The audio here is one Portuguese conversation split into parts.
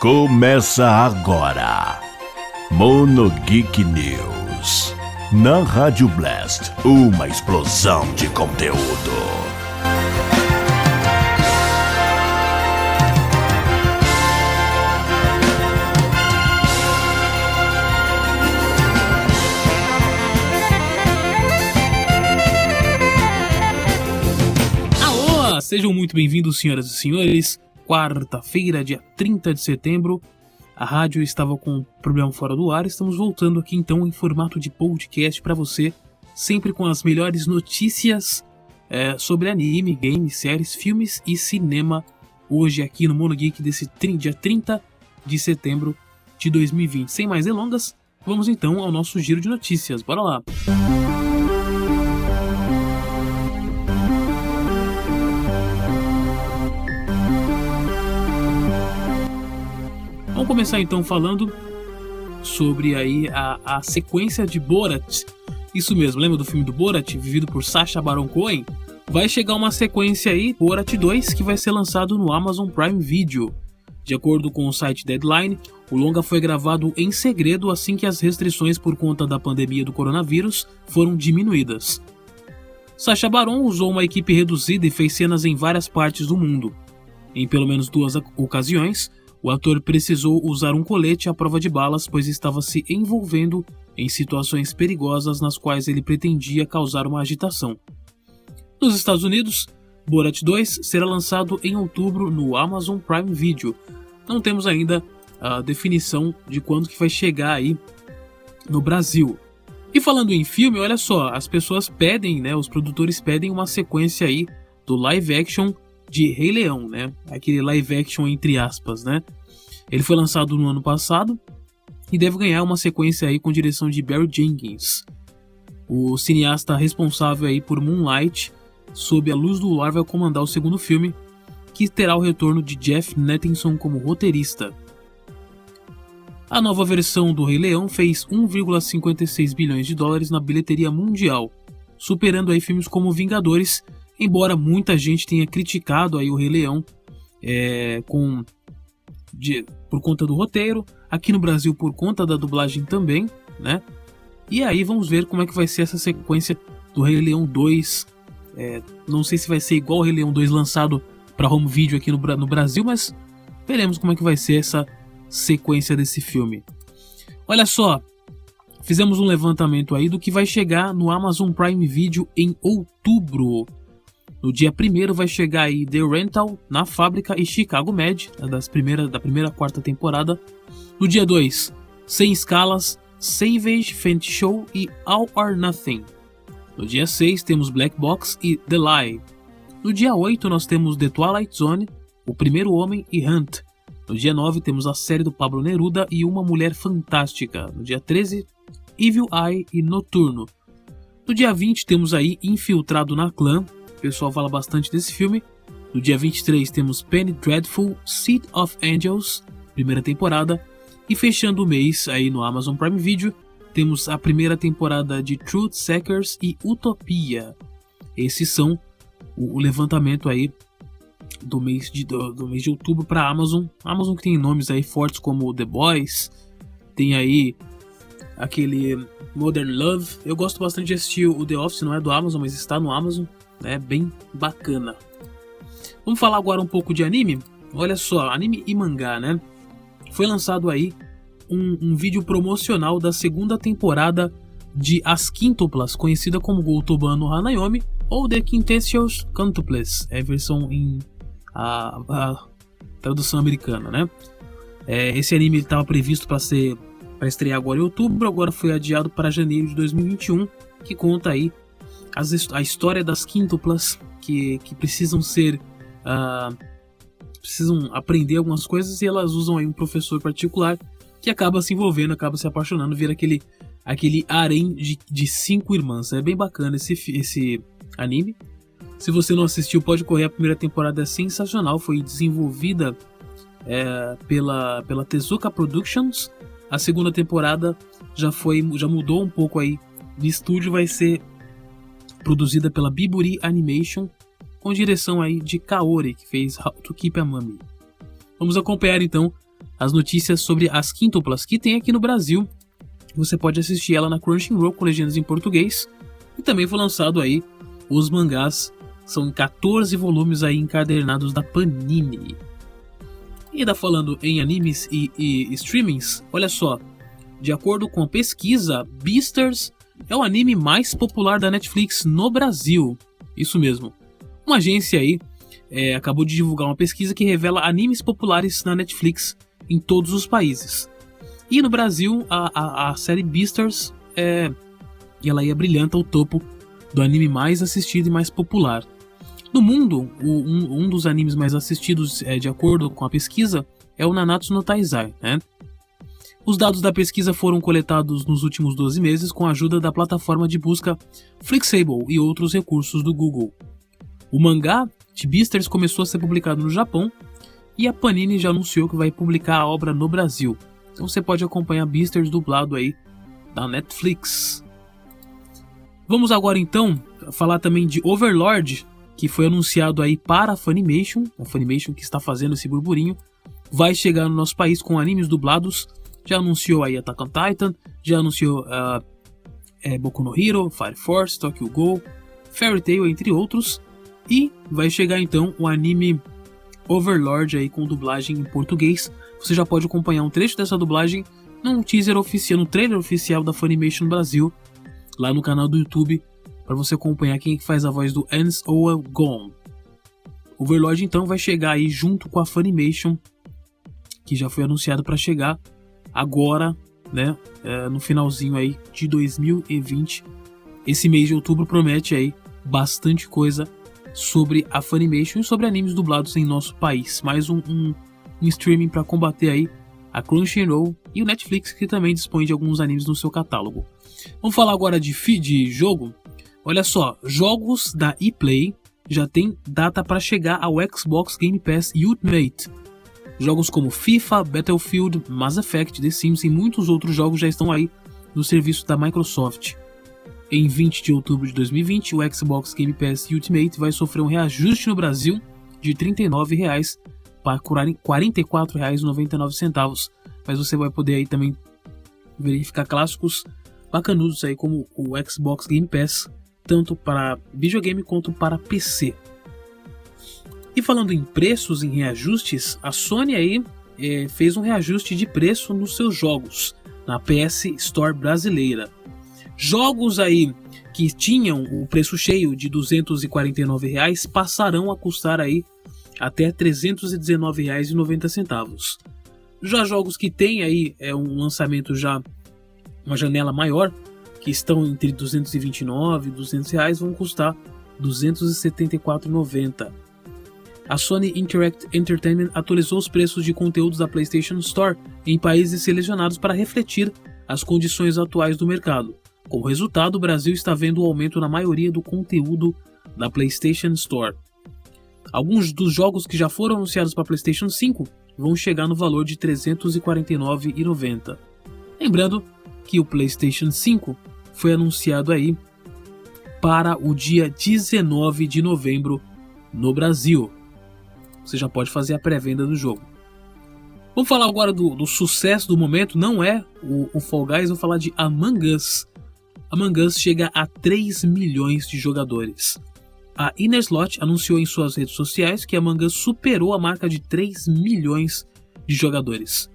Começa agora. Mono Geek News. Na Rádio Blast, uma explosão de conteúdo. Alô, sejam muito bem-vindos, senhoras e senhores. Quarta-feira, dia 30 de setembro. A rádio estava com problema fora do ar. Estamos voltando aqui então em formato de podcast para você, sempre com as melhores notícias é, sobre anime, games, séries, filmes e cinema. Hoje aqui no Mono Geek desse dia 30 de setembro de 2020. Sem mais delongas, vamos então ao nosso giro de notícias. Bora lá. Vamos começar então falando sobre aí a, a sequência de Borat. Isso mesmo, lembra do filme do Borat, vivido por Sacha Baron Cohen? Vai chegar uma sequência aí, Borat 2, que vai ser lançado no Amazon Prime Video. De acordo com o site Deadline, o longa foi gravado em segredo assim que as restrições por conta da pandemia do coronavírus foram diminuídas. Sacha Baron usou uma equipe reduzida e fez cenas em várias partes do mundo. Em pelo menos duas ocasiões, o ator precisou usar um colete à prova de balas, pois estava se envolvendo em situações perigosas nas quais ele pretendia causar uma agitação. Nos Estados Unidos, Borat 2 será lançado em outubro no Amazon Prime Video. Não temos ainda a definição de quando que vai chegar aí no Brasil. E falando em filme, olha só, as pessoas pedem, né, os produtores pedem uma sequência aí do live action de Rei Leão, né? Aquele live action entre aspas, né? Ele foi lançado no ano passado e deve ganhar uma sequência aí com direção de Barry Jenkins. O cineasta responsável aí por Moonlight, sob a luz do luar, vai comandar o segundo filme, que terá o retorno de Jeff Nettinson como roteirista. A nova versão do Rei Leão fez 1,56 bilhões de dólares na bilheteria mundial, superando aí filmes como Vingadores embora muita gente tenha criticado aí o Rei Leão é, com de, por conta do roteiro, aqui no Brasil por conta da dublagem também, né? E aí vamos ver como é que vai ser essa sequência do Rei Leão 2. É, não sei se vai ser igual o Rei Leão 2 lançado para home video aqui no, no Brasil, mas veremos como é que vai ser essa sequência desse filme. Olha só, fizemos um levantamento aí do que vai chegar no Amazon Prime Video em outubro. No dia 1 vai chegar aí The Rental na fábrica e Chicago Med, das primeira, da primeira quarta temporada. No dia 2, Sem Escalas, Savage Fenty Show e All or Nothing. No dia 6 temos Black Box e The Lie. No dia 8 nós temos The Twilight Zone, O Primeiro Homem e Hunt. No dia 9 temos a série do Pablo Neruda e Uma Mulher Fantástica. No dia 13, Evil Eye e Noturno. No dia 20 temos aí Infiltrado na Clã, o pessoal fala bastante desse filme. No dia 23 temos Penny Dreadful, Seed of Angels, primeira temporada. E fechando o mês aí no Amazon Prime Video, temos a primeira temporada de Truth Seekers e Utopia. Esses são o, levantamento aí do mês de, do, do mês de outubro para Amazon. Amazon que tem nomes aí fortes como The Boys, tem aí aquele Modern Love. Eu gosto bastante de assistir o The Office, não é do Amazon, mas está no Amazon né? Bem bacana. Vamos falar agora um pouco de anime? Olha só, anime e mangá, né? Foi lançado aí um, um vídeo promocional da segunda temporada de As Quíntuplas, conhecida como Goutoban no Hanayomi ou The Quintessentials Quintuples, é a versão em a, a tradução americana, né? É, esse anime estava previsto para ser para estrear agora em outubro, agora foi adiado para janeiro de 2021, que conta aí as, a história das quíntuplas que, que precisam ser. Uh, precisam aprender algumas coisas e elas usam aí um professor particular que acaba se envolvendo, acaba se apaixonando, vira aquele, aquele harém de, de cinco irmãs. É bem bacana esse, esse anime. Se você não assistiu, pode correr. A primeira temporada é sensacional. Foi desenvolvida é, pela, pela Tezuka Productions. A segunda temporada já foi já mudou um pouco aí de estúdio. Vai ser produzida pela Biburi Animation, com direção aí de Kaori, que fez How to Keep a Mummy. Vamos acompanhar então as notícias sobre as quíntuplas que tem aqui no Brasil. Você pode assistir ela na Crunchyroll com legendas em português. E também foi lançado aí os mangás. São 14 volumes aí encadernados da Panini. E ainda falando em animes e, e streamings, olha só. De acordo com a pesquisa, Beasters é o anime mais popular da Netflix no Brasil. Isso mesmo. Uma agência aí é, acabou de divulgar uma pesquisa que revela animes populares na Netflix em todos os países. E no Brasil, a, a, a série Beastars é, ela ia brilhanta ao topo do anime mais assistido e mais popular. No mundo, o, um, um, dos animes mais assistidos, é, de acordo com a pesquisa, é o Nanatsu no Taizai. Né? Os dados da pesquisa foram coletados nos últimos 12 meses com a ajuda da plataforma de busca Flixable e outros recursos do Google. O mangá de Beastars começou a ser publicado no Japão e a Panini já anunciou que vai publicar a obra no Brasil. Então você pode acompanhar Beasters dublado aí da Netflix. Vamos agora então falar também de Overlord, que foi anunciado aí para a Funimation, a Funimation que está fazendo esse burburinho, vai chegar no nosso país com animes dublados. Já anunciou aí Attack on Titan, já anunciou uh, é, Boku no Hero, Fire Force, Tokyo Go, Fairy Tail, entre outros. E vai chegar então o anime Overlord aí com dublagem em português. Você já pode acompanhar um trecho dessa dublagem num teaser oficial, no trailer oficial da Funimation Brasil, lá no canal do YouTube, para você acompanhar quem faz a voz do Ans Oa Gon. Overlord então vai chegar aí junto com a Funimation, que já foi anunciado para chegar agora, né, é, no finalzinho aí de 2020. Esse mês de outubro promete aí bastante coisa sobre a Funimation e sobre animes dublados em nosso país. Mais um, um, um streaming para combater aí a Crunchyroll e o Netflix, que também dispõe de alguns animes no seu catálogo. Vamos falar agora de, de jogo. Olha só, jogos da ePlay já tem data para chegar ao Xbox Game Pass Ultimate. Jogos como FIFA, Battlefield, Mass Effect, The Sims e muitos outros jogos já estão aí no serviço da Microsoft. Em 20 de outubro de 2020, o Xbox Game Pass Ultimate vai sofrer um reajuste no Brasil de R$ 39,00 para R$ 44,99. Mas você vai poder aí também verificar clássicos bacanudos aí como o Xbox Game Pass, tanto para videogame quanto para PC. E falando em preços, em reajustes, a Sony aí é, fez um reajuste de preço nos seus jogos na PS Store brasileira. Jogos aí que tinham o preço cheio de 249 reais passarão a custar aí até R$ 319,90. Já jogos que têm aí é um lançamento já uma janela maior, que estão entre 229 e 200 reais, vão custar R$ 274,90. A Sony Interact Entertainment atualizou os preços de conteúdos da PlayStation Store em países selecionados para refletir as condições atuais do mercado. Como resultado, o Brasil está vendo o um aumento na maioria do conteúdo da PlayStation Store. Alguns dos jogos que já foram anunciados para PlayStation 5 vão chegar no valor de R$ 349,90. Lembrando que o PlayStation 5 foi anunciado aí para o dia 19 de novembro no Brasil. Você já pode fazer a pré-venda do jogo. Vamos falar agora do, do, sucesso do momento, não é o, o Fall Guys, vou falar de Among Us. Among Us chega a 3 milhões de jogadores. A Innerslot anunciou em suas redes sociais que Among Us superou a marca de 3 milhões de jogadores.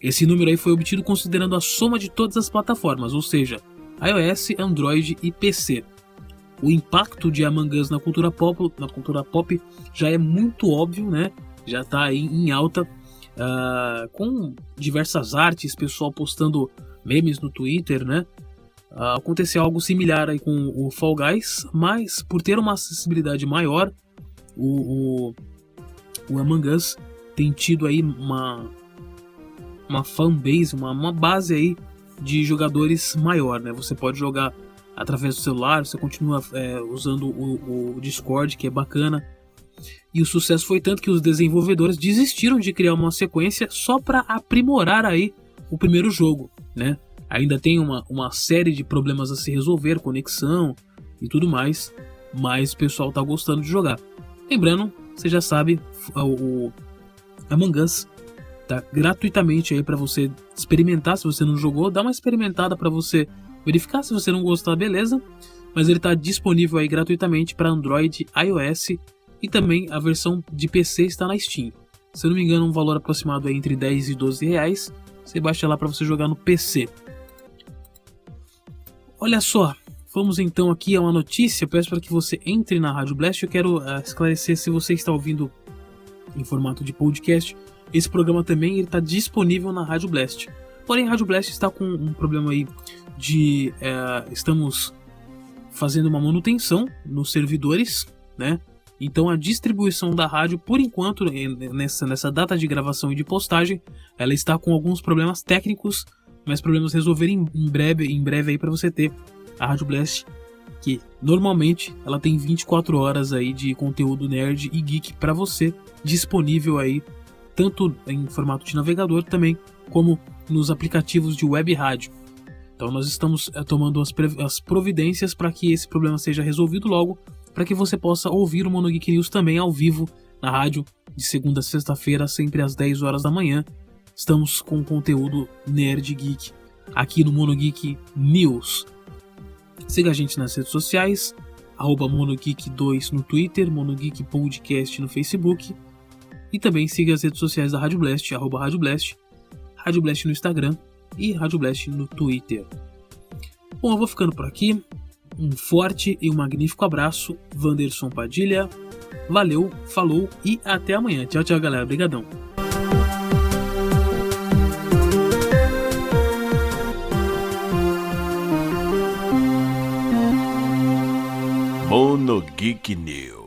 Esse número aí foi obtido considerando a soma de todas as plataformas, ou seja, iOS, Android e PC. O impacto de Among Us na cultura pop, na cultura pop já é muito óbvio, né? Já está aí em alta, uh, com diversas artes, pessoal postando memes no Twitter, né? Uh, aconteceu algo similar aí com o Fall Guys, mas por ter uma acessibilidade maior, o, o, o Among Us tem tido aí uma, uma fanbase, uma, uma base aí de jogadores maior, né? Você pode jogar através do celular, você continua é, usando o, o Discord, que é bacana. E o sucesso foi tanto que os desenvolvedores desistiram de criar uma sequência só para aprimorar aí o primeiro jogo, né? ainda tem uma, uma série de problemas a se resolver, conexão e tudo mais, mas o pessoal está gostando de jogar. Lembrando, você já sabe, o Among Us Tá gratuitamente aí para você experimentar se você não jogou, dá uma experimentada para você verificar se você não gostar, beleza? Mas ele está disponível aí gratuitamente para Android, iOS e também a versão de PC está na Steam. Se eu não me engano, um valor aproximado é entre 10 e 12 reais. Você baixa lá para você jogar no PC. Olha só, vamos então aqui a uma notícia. Eu peço para que você entre na Rádio Blast. Eu quero uh, esclarecer se você está ouvindo em formato de podcast. Esse programa também está disponível na Rádio Blast. Porém, Rádio Blast está com um problema aí de uh, estamos fazendo uma manutenção nos servidores, né? Então a distribuição da rádio, por enquanto, nessa, nessa data de gravação e de postagem, ela está com alguns problemas técnicos, mas problemas resolverem em breve, em breve aí para você ter a Rádio Blast, que normalmente ela tem 24 horas aí de conteúdo nerd e geek para você disponível aí tanto em formato de navegador também como nos aplicativos de web rádio. Então nós estamos é, tomando as, as providências para que esse problema seja resolvido logo para que você possa ouvir o Mono Geek News também ao vivo na rádio de segunda a sexta-feira, sempre às 10 horas da manhã. Estamos com conteúdo nerd geek aqui no Mono Geek News. Siga a gente nas redes sociais, arroba MonoGeek2 no Twitter, MonoGeek Podcast no Facebook. E também siga as redes sociais da Rádio Blast, arroba Rádio Blast, Rádio Blast no Instagram e Rádio Blast no Twitter. Bom, eu vou ficando por aqui. Um forte e um magnífico abraço, Vanderson Padilha. Valeu, falou e até amanhã. Tchau, tchau, galera. Obrigadão. Mono Geek News.